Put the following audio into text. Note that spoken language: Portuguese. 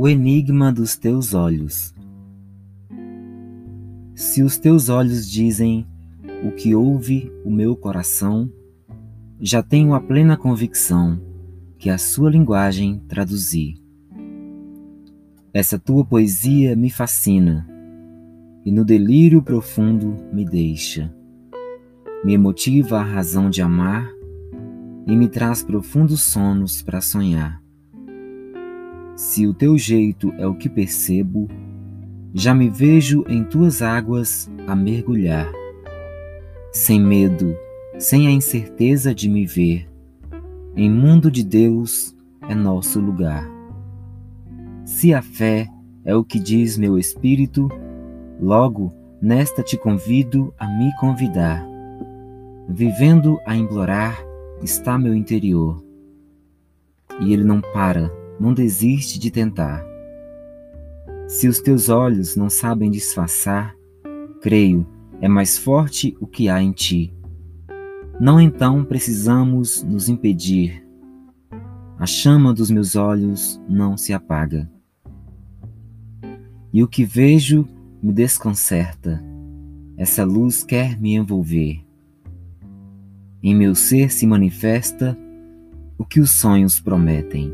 O enigma dos teus olhos. Se os teus olhos dizem o que ouve o meu coração, já tenho a plena convicção que a sua linguagem traduzi. Essa tua poesia me fascina e no delírio profundo me deixa. Me emotiva a razão de amar e me traz profundos sonos para sonhar. Se o teu jeito é o que percebo, já me vejo em tuas águas a mergulhar, sem medo, sem a incerteza de me ver. Em mundo de Deus é nosso lugar. Se a fé é o que diz meu espírito, logo nesta te convido a me convidar. Vivendo a implorar está meu interior. E ele não para, não desiste de tentar. Se os teus olhos não sabem disfarçar, creio, é mais forte o que há em ti. Não então precisamos nos impedir. A chama dos meus olhos não se apaga. E o que vejo me desconcerta. Essa luz quer me envolver. Em meu ser se manifesta o que os sonhos prometem.